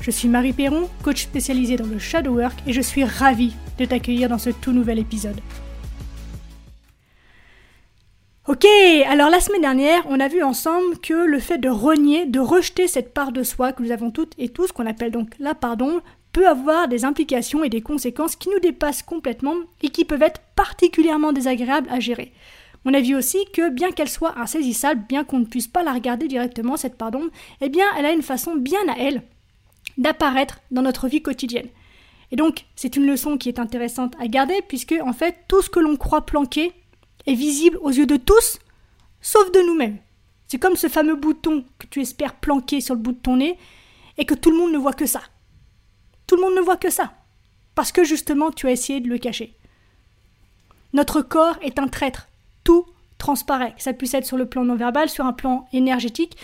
Je suis Marie Perron, coach spécialisée dans le shadow work et je suis ravie de t'accueillir dans ce tout nouvel épisode. Ok, alors la semaine dernière, on a vu ensemble que le fait de renier, de rejeter cette part de soi que nous avons toutes et tous, qu'on appelle donc la pardon, peut avoir des implications et des conséquences qui nous dépassent complètement et qui peuvent être particulièrement désagréables à gérer. On a vu aussi que bien qu'elle soit insaisissable, bien qu'on ne puisse pas la regarder directement, cette pardon, eh bien elle a une façon bien à elle d'apparaître dans notre vie quotidienne. Et donc, c'est une leçon qui est intéressante à garder, puisque en fait, tout ce que l'on croit planqué est visible aux yeux de tous, sauf de nous-mêmes. C'est comme ce fameux bouton que tu espères planquer sur le bout de ton nez, et que tout le monde ne voit que ça. Tout le monde ne voit que ça, parce que justement, tu as essayé de le cacher. Notre corps est un traître, tout transparaît, ça puisse être sur le plan non verbal, sur un plan énergétique,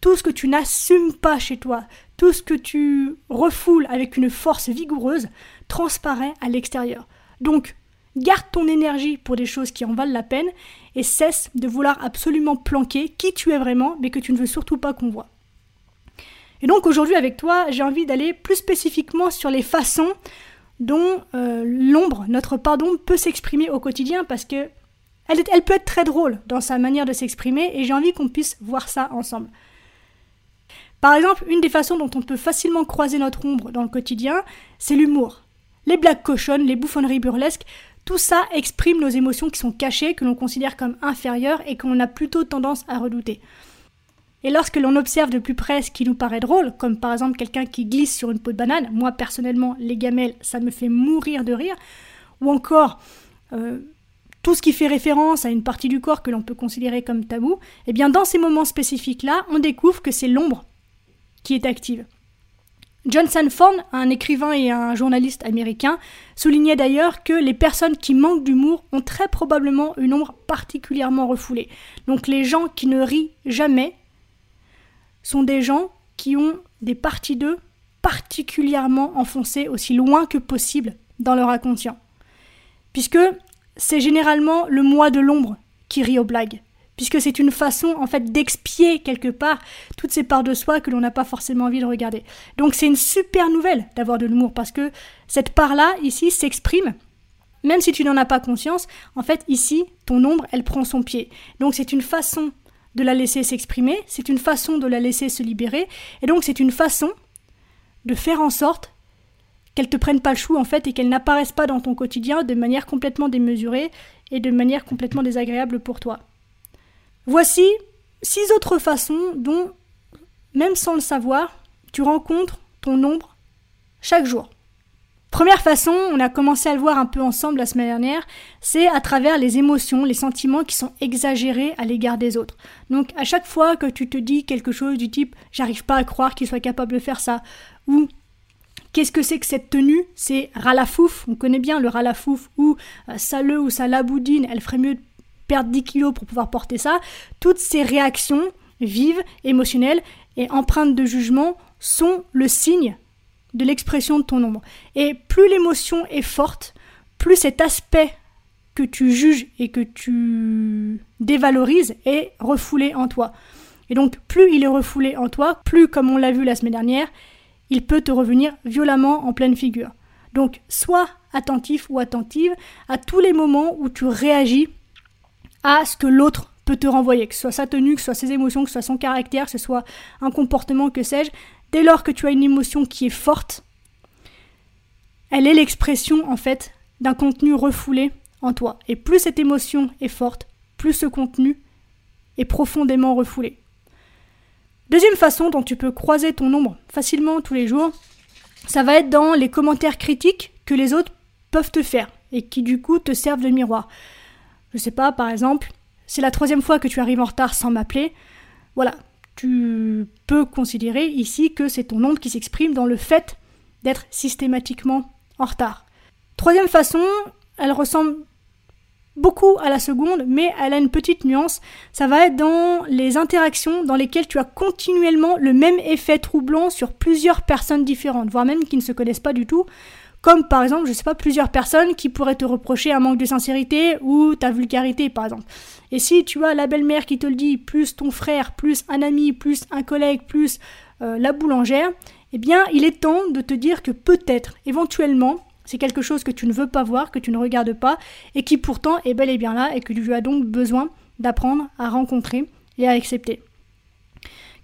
tout ce que tu n'assumes pas chez toi, tout ce que tu refoules avec une force vigoureuse, transparaît à l'extérieur. Donc, garde ton énergie pour des choses qui en valent la peine et cesse de vouloir absolument planquer qui tu es vraiment, mais que tu ne veux surtout pas qu'on voit. Et donc aujourd'hui avec toi, j'ai envie d'aller plus spécifiquement sur les façons dont euh, l'ombre, notre pardon, peut s'exprimer au quotidien parce que elle, elle peut être très drôle dans sa manière de s'exprimer et j'ai envie qu'on puisse voir ça ensemble. Par exemple, une des façons dont on peut facilement croiser notre ombre dans le quotidien, c'est l'humour. Les blagues cochonnes, les bouffonneries burlesques, tout ça exprime nos émotions qui sont cachées, que l'on considère comme inférieures et qu'on a plutôt tendance à redouter. Et lorsque l'on observe de plus près ce qui nous paraît drôle, comme par exemple quelqu'un qui glisse sur une peau de banane, moi personnellement, les gamelles, ça me fait mourir de rire, ou encore euh, tout ce qui fait référence à une partie du corps que l'on peut considérer comme tabou, eh bien dans ces moments spécifiques-là, on découvre que c'est l'ombre qui est active. John Sanford, un écrivain et un journaliste américain, soulignait d'ailleurs que les personnes qui manquent d'humour ont très probablement une ombre particulièrement refoulée. Donc les gens qui ne rient jamais sont des gens qui ont des parties d'eux particulièrement enfoncées aussi loin que possible dans leur inconscient. Puisque c'est généralement le moi de l'ombre qui rit aux blagues puisque c'est une façon en fait d'expier quelque part toutes ces parts de soi que l'on n'a pas forcément envie de regarder. Donc c'est une super nouvelle d'avoir de l'humour parce que cette part-là ici s'exprime même si tu n'en as pas conscience, en fait ici ton ombre elle prend son pied. Donc c'est une façon de la laisser s'exprimer, c'est une façon de la laisser se libérer et donc c'est une façon de faire en sorte qu'elle te prenne pas le chou en fait et qu'elle n'apparaisse pas dans ton quotidien de manière complètement démesurée et de manière complètement désagréable pour toi. Voici six autres façons dont, même sans le savoir, tu rencontres ton ombre chaque jour. Première façon, on a commencé à le voir un peu ensemble la semaine dernière, c'est à travers les émotions, les sentiments qui sont exagérés à l'égard des autres. Donc à chaque fois que tu te dis quelque chose du type j'arrive pas à croire qu'il soit capable de faire ça, ou Qu'est-ce que c'est que cette tenue? C'est ralafouf, on connaît bien le ralafouf, ou euh, saleux ou salaboudine, elle ferait mieux de perdre 10 kilos pour pouvoir porter ça, toutes ces réactions vives, émotionnelles et empreintes de jugement sont le signe de l'expression de ton ombre. Et plus l'émotion est forte, plus cet aspect que tu juges et que tu dévalorises est refoulé en toi. Et donc plus il est refoulé en toi, plus comme on l'a vu la semaine dernière, il peut te revenir violemment en pleine figure. Donc sois attentif ou attentive à tous les moments où tu réagis à ce que l'autre peut te renvoyer, que ce soit sa tenue, que ce soit ses émotions, que ce soit son caractère, que ce soit un comportement, que sais-je. Dès lors que tu as une émotion qui est forte, elle est l'expression en fait d'un contenu refoulé en toi. Et plus cette émotion est forte, plus ce contenu est profondément refoulé. Deuxième façon dont tu peux croiser ton ombre facilement tous les jours, ça va être dans les commentaires critiques que les autres peuvent te faire et qui du coup te servent de miroir. Je sais pas, par exemple, c'est la troisième fois que tu arrives en retard sans m'appeler. Voilà, tu peux considérer ici que c'est ton ombre qui s'exprime dans le fait d'être systématiquement en retard. Troisième façon, elle ressemble beaucoup à la seconde, mais elle a une petite nuance. Ça va être dans les interactions dans lesquelles tu as continuellement le même effet troublant sur plusieurs personnes différentes, voire même qui ne se connaissent pas du tout. Comme par exemple, je sais pas, plusieurs personnes qui pourraient te reprocher un manque de sincérité ou ta vulgarité, par exemple. Et si tu as la belle-mère qui te le dit, plus ton frère, plus un ami, plus un collègue, plus euh, la boulangère, eh bien, il est temps de te dire que peut-être, éventuellement, c'est quelque chose que tu ne veux pas voir, que tu ne regardes pas, et qui pourtant est bel et bien là, et que tu as donc besoin d'apprendre à rencontrer et à accepter.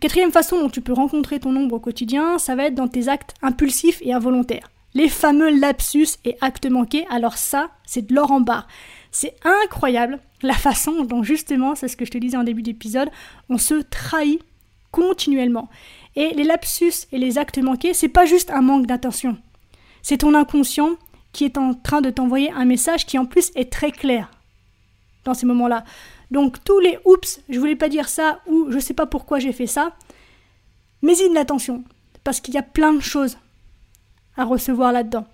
Quatrième façon dont tu peux rencontrer ton ombre au quotidien, ça va être dans tes actes impulsifs et involontaires. Les fameux lapsus et actes manqués, alors ça, c'est de l'or en barre. C'est incroyable la façon dont justement, c'est ce que je te disais en début d'épisode, on se trahit continuellement. Et les lapsus et les actes manqués, c'est pas juste un manque d'attention. C'est ton inconscient qui est en train de t'envoyer un message qui en plus est très clair dans ces moments-là. Donc tous les oups, je voulais pas dire ça ou je sais pas pourquoi j'ai fait ça, mais il l'attention parce qu'il y a plein de choses à recevoir là-dedans.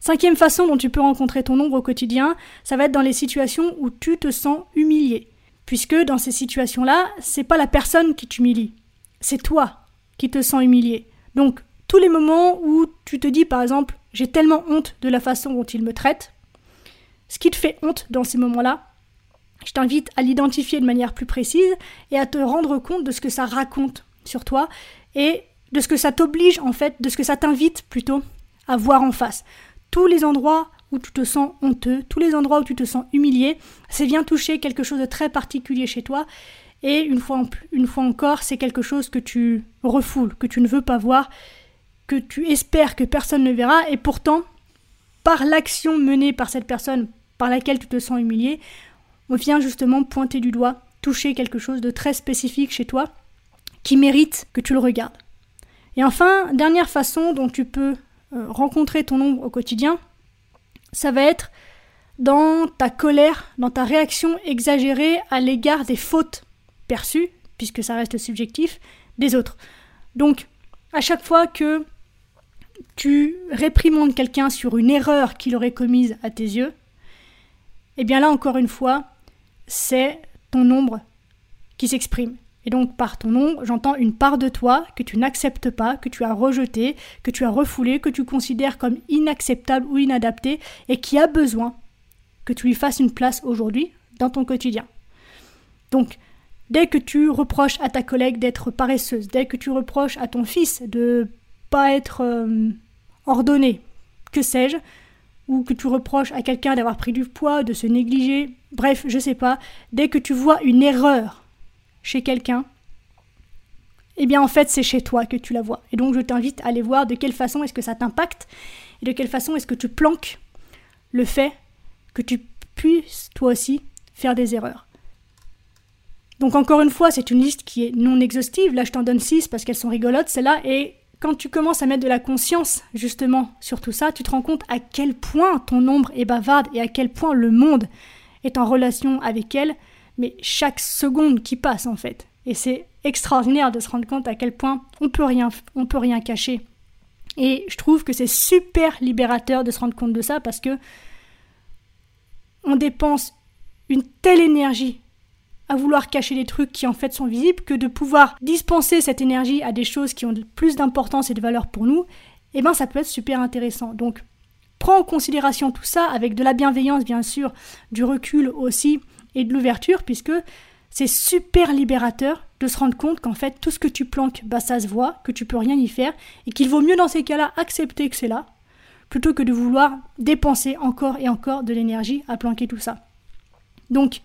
Cinquième façon dont tu peux rencontrer ton ombre au quotidien, ça va être dans les situations où tu te sens humilié. Puisque dans ces situations-là, c'est pas la personne qui t'humilie, c'est toi qui te sens humilié. Donc, tous les moments où tu te dis, par exemple, j'ai tellement honte de la façon dont il me traite, ce qui te fait honte dans ces moments-là, je t'invite à l'identifier de manière plus précise et à te rendre compte de ce que ça raconte sur toi et de ce que ça t'oblige en fait, de ce que ça t'invite plutôt à voir en face. Tous les endroits où tu te sens honteux, tous les endroits où tu te sens humilié, c'est bien toucher quelque chose de très particulier chez toi. Et une fois, une fois encore, c'est quelque chose que tu refoules, que tu ne veux pas voir, que tu espères que personne ne verra. Et pourtant, par l'action menée par cette personne par laquelle tu te sens humilié, on vient justement pointer du doigt, toucher quelque chose de très spécifique chez toi qui mérite que tu le regardes. Et enfin, dernière façon dont tu peux euh, rencontrer ton ombre au quotidien, ça va être dans ta colère, dans ta réaction exagérée à l'égard des fautes perçues, puisque ça reste subjectif, des autres. Donc, à chaque fois que tu réprimandes quelqu'un sur une erreur qu'il aurait commise à tes yeux, eh bien là encore une fois, c'est ton ombre qui s'exprime. Et donc par ton ombre, j'entends une part de toi que tu n'acceptes pas, que tu as rejeté, que tu as refoulé, que tu considères comme inacceptable ou inadapté et qui a besoin que tu lui fasses une place aujourd'hui dans ton quotidien. Donc, dès que tu reproches à ta collègue d'être paresseuse, dès que tu reproches à ton fils de pas être euh, ordonné, que sais-je, ou que tu reproches à quelqu'un d'avoir pris du poids, de se négliger, bref, je sais pas, dès que tu vois une erreur chez quelqu'un, eh bien en fait c'est chez toi que tu la vois. Et donc je t'invite à aller voir de quelle façon est-ce que ça t'impacte et de quelle façon est-ce que tu planques le fait que tu puisses toi aussi faire des erreurs. Donc encore une fois, c'est une liste qui est non exhaustive. Là, je t'en donne six parce qu'elles sont rigolotes, celles-là. Et quand tu commences à mettre de la conscience justement sur tout ça, tu te rends compte à quel point ton ombre est bavarde et à quel point le monde est en relation avec elle, mais chaque seconde qui passe en fait. Et c'est extraordinaire de se rendre compte à quel point on peut rien, on peut rien cacher. Et je trouve que c'est super libérateur de se rendre compte de ça parce que on dépense une telle énergie à vouloir cacher des trucs qui en fait sont visibles que de pouvoir dispenser cette énergie à des choses qui ont plus d'importance et de valeur pour nous, eh ben ça peut être super intéressant. Donc prends en considération tout ça avec de la bienveillance bien sûr, du recul aussi et de l'ouverture puisque c'est super libérateur de se rendre compte qu'en fait tout ce que tu planques, bah ça se voit, que tu peux rien y faire et qu'il vaut mieux dans ces cas-là accepter que c'est là plutôt que de vouloir dépenser encore et encore de l'énergie à planquer tout ça. Donc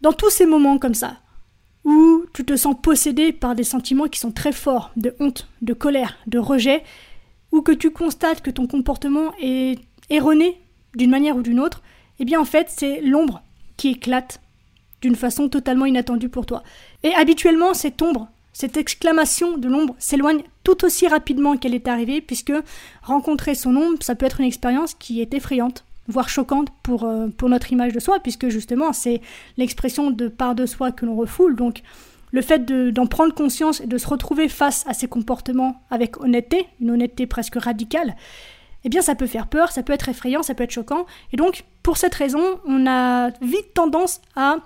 dans tous ces moments comme ça, où tu te sens possédé par des sentiments qui sont très forts, de honte, de colère, de rejet, ou que tu constates que ton comportement est erroné d'une manière ou d'une autre, eh bien en fait c'est l'ombre qui éclate d'une façon totalement inattendue pour toi. Et habituellement cette ombre, cette exclamation de l'ombre s'éloigne tout aussi rapidement qu'elle est arrivée, puisque rencontrer son ombre, ça peut être une expérience qui est effrayante, voire choquante pour, euh, pour notre image de soi, puisque justement c'est l'expression de part de soi que l'on refoule. Donc le fait d'en prendre conscience et de se retrouver face à ces comportements avec honnêteté, une honnêteté presque radicale, eh bien ça peut faire peur, ça peut être effrayant, ça peut être choquant. Et donc, pour cette raison, on a vite tendance à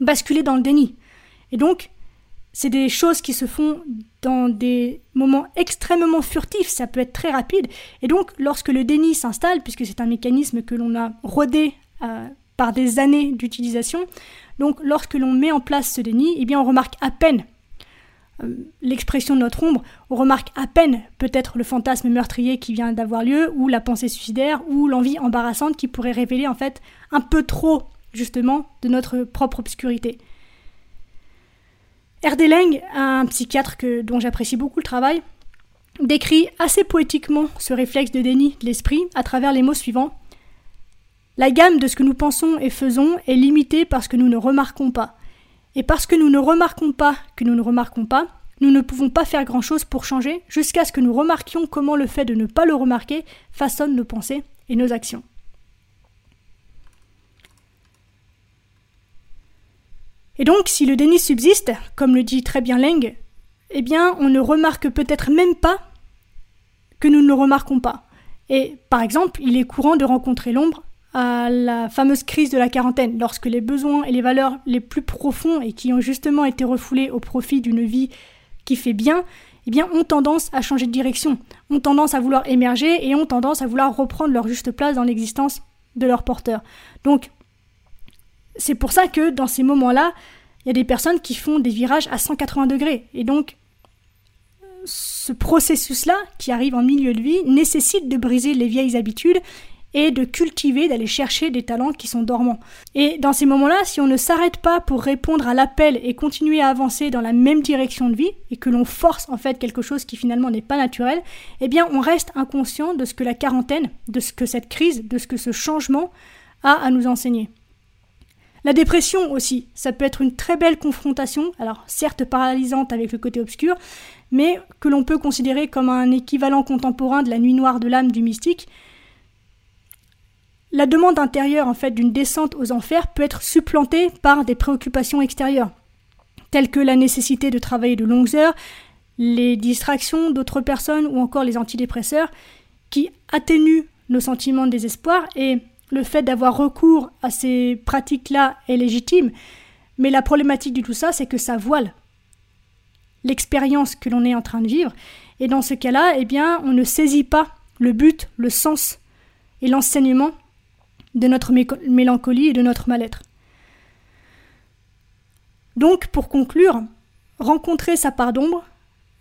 basculer dans le déni. Et donc, c'est des choses qui se font dans des moments extrêmement furtifs, ça peut être très rapide. Et donc, lorsque le déni s'installe, puisque c'est un mécanisme que l'on a rodé euh, par des années d'utilisation, donc lorsque l'on met en place ce déni, eh bien on remarque à peine l'expression de notre ombre, on remarque à peine peut-être le fantasme meurtrier qui vient d'avoir lieu, ou la pensée suicidaire, ou l'envie embarrassante qui pourrait révéler en fait un peu trop justement de notre propre obscurité. Erdeleng, un psychiatre dont j'apprécie beaucoup le travail, décrit assez poétiquement ce réflexe de déni de l'esprit à travers les mots suivants. La gamme de ce que nous pensons et faisons est limitée parce que nous ne remarquons pas. Et parce que nous ne remarquons pas que nous ne remarquons pas, nous ne pouvons pas faire grand-chose pour changer jusqu'à ce que nous remarquions comment le fait de ne pas le remarquer façonne nos pensées et nos actions. Et donc, si le déni subsiste, comme le dit très bien Leng, eh bien, on ne remarque peut-être même pas que nous ne le remarquons pas. Et par exemple, il est courant de rencontrer l'ombre à la fameuse crise de la quarantaine, lorsque les besoins et les valeurs les plus profonds et qui ont justement été refoulés au profit d'une vie qui fait bien, eh bien, ont tendance à changer de direction, ont tendance à vouloir émerger et ont tendance à vouloir reprendre leur juste place dans l'existence de leur porteur. Donc, c'est pour ça que dans ces moments-là, il y a des personnes qui font des virages à 180 degrés. Et donc, ce processus-là, qui arrive en milieu de vie, nécessite de briser les vieilles habitudes et de cultiver, d'aller chercher des talents qui sont dormants. Et dans ces moments-là, si on ne s'arrête pas pour répondre à l'appel et continuer à avancer dans la même direction de vie, et que l'on force en fait quelque chose qui finalement n'est pas naturel, eh bien on reste inconscient de ce que la quarantaine, de ce que cette crise, de ce que ce changement a à nous enseigner. La dépression aussi, ça peut être une très belle confrontation, alors certes paralysante avec le côté obscur, mais que l'on peut considérer comme un équivalent contemporain de la nuit noire de l'âme du mystique, la demande intérieure en fait d'une descente aux enfers peut être supplantée par des préoccupations extérieures, telles que la nécessité de travailler de longues heures, les distractions d'autres personnes ou encore les antidépresseurs qui atténuent nos sentiments de désespoir et le fait d'avoir recours à ces pratiques-là est légitime, mais la problématique de tout ça, c'est que ça voile l'expérience que l'on est en train de vivre, et dans ce cas-là, eh bien, on ne saisit pas le but, le sens et l'enseignement de notre mélancolie et de notre mal-être. Donc, pour conclure, rencontrer sa part d'ombre,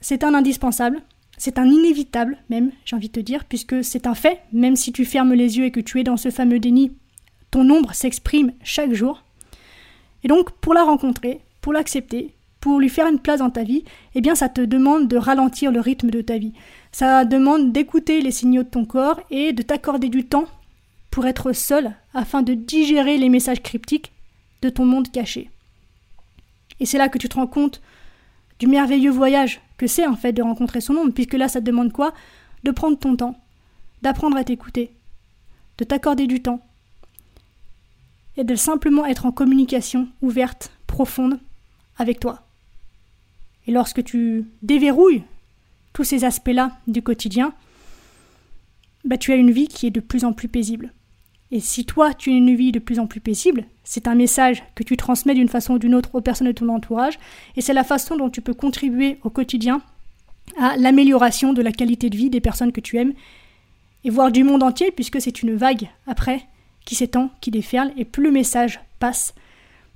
c'est un indispensable, c'est un inévitable même, j'ai envie de te dire, puisque c'est un fait, même si tu fermes les yeux et que tu es dans ce fameux déni, ton ombre s'exprime chaque jour. Et donc, pour la rencontrer, pour l'accepter, pour lui faire une place dans ta vie, eh bien ça te demande de ralentir le rythme de ta vie. Ça demande d'écouter les signaux de ton corps et de t'accorder du temps pour être seul afin de digérer les messages cryptiques de ton monde caché. Et c'est là que tu te rends compte du merveilleux voyage que c'est en fait de rencontrer son ombre, puisque là ça demande quoi? De prendre ton temps, d'apprendre à t'écouter, de t'accorder du temps, et de simplement être en communication ouverte, profonde, avec toi. Et lorsque tu déverrouilles tous ces aspects-là du quotidien, bah, tu as une vie qui est de plus en plus paisible. Et si toi, tu as une vie de plus en plus paisible, c'est un message que tu transmets d'une façon ou d'une autre aux personnes de ton entourage, et c'est la façon dont tu peux contribuer au quotidien à l'amélioration de la qualité de vie des personnes que tu aimes, et voir du monde entier, puisque c'est une vague après qui s'étend, qui déferle, et plus le message passe,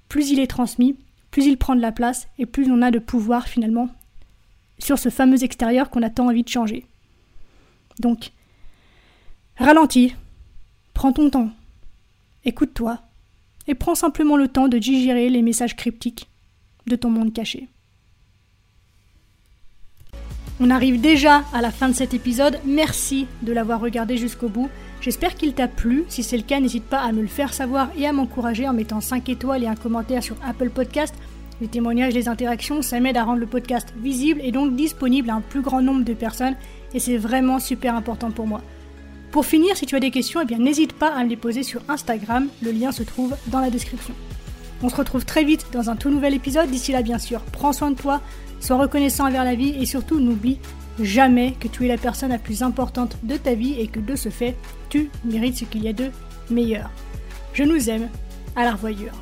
plus il est transmis, plus il prend de la place, et plus on a de pouvoir finalement sur ce fameux extérieur qu'on a tant envie de changer. Donc, ralentis, Prends ton temps, écoute-toi, et prends simplement le temps de digérer les messages cryptiques de ton monde caché. On arrive déjà à la fin de cet épisode, merci de l'avoir regardé jusqu'au bout. J'espère qu'il t'a plu, si c'est le cas n'hésite pas à me le faire savoir et à m'encourager en mettant 5 étoiles et un commentaire sur Apple Podcast. Les témoignages, les interactions, ça m'aide à rendre le podcast visible et donc disponible à un plus grand nombre de personnes et c'est vraiment super important pour moi. Pour finir, si tu as des questions, eh bien n'hésite pas à me les poser sur Instagram, le lien se trouve dans la description. On se retrouve très vite dans un tout nouvel épisode, d'ici là bien sûr, prends soin de toi, sois reconnaissant envers la vie et surtout n'oublie jamais que tu es la personne la plus importante de ta vie et que de ce fait, tu mérites ce qu'il y a de meilleur. Je nous aime, à la revoyure.